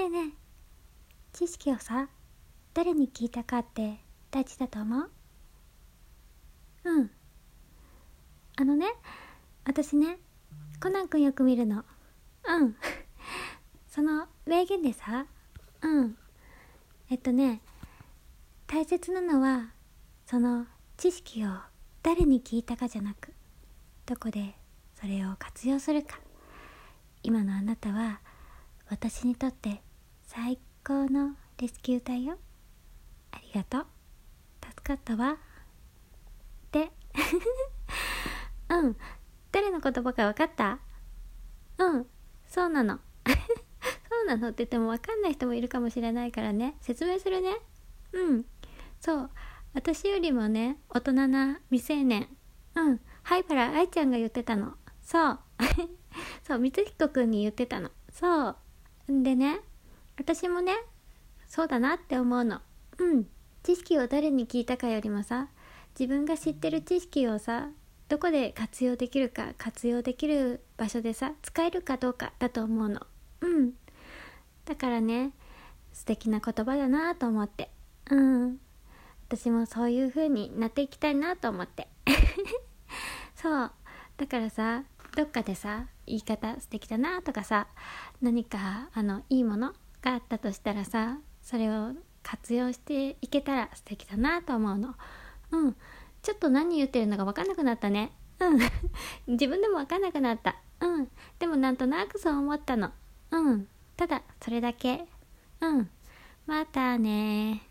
ねえねえ。知識をさ誰に聞いたかって大事だと思う？うん。あのね私ねコナン君よく見るの。うん。その名言でさうん。えっとね大切なのはその知識を誰に聞いたかじゃなくどこでそれを活用するか。今のあなたは私にとって最高のレスキュー隊よ。ありがとう。助かったわ。で。うん。誰の言葉か分かった？うん。そうなの。そうなのって言っても分かんない人もいるかもしれないからね。説明するね。うん。そう。私よりもね大人な未成年。うん。灰原愛ちゃんが言ってたの。そう。そう。光彦くんに言ってたの。そう。んでね私もねそうだなって思うの。うん知識を誰に聞いたかよりもさ自分が知ってる知識をさどこで活用できるか活用できる場所でさ使えるかどうかだと思うの。うん。だからね素敵な言葉だなと思って。うん。私もそういう風になっていきたいなと思って。そう。だからさどっかでさ言い方素敵だなとかさ何かあのいいものがあったとしたらさそれを活用していけたら素敵だなと思うの。うん。ちょっと何言ってるのか分かんなくなったね。うん。自分でも分かんなくなった。うん。でもなんとなくそう思ったの。うん。ただそれだけ。うん。またね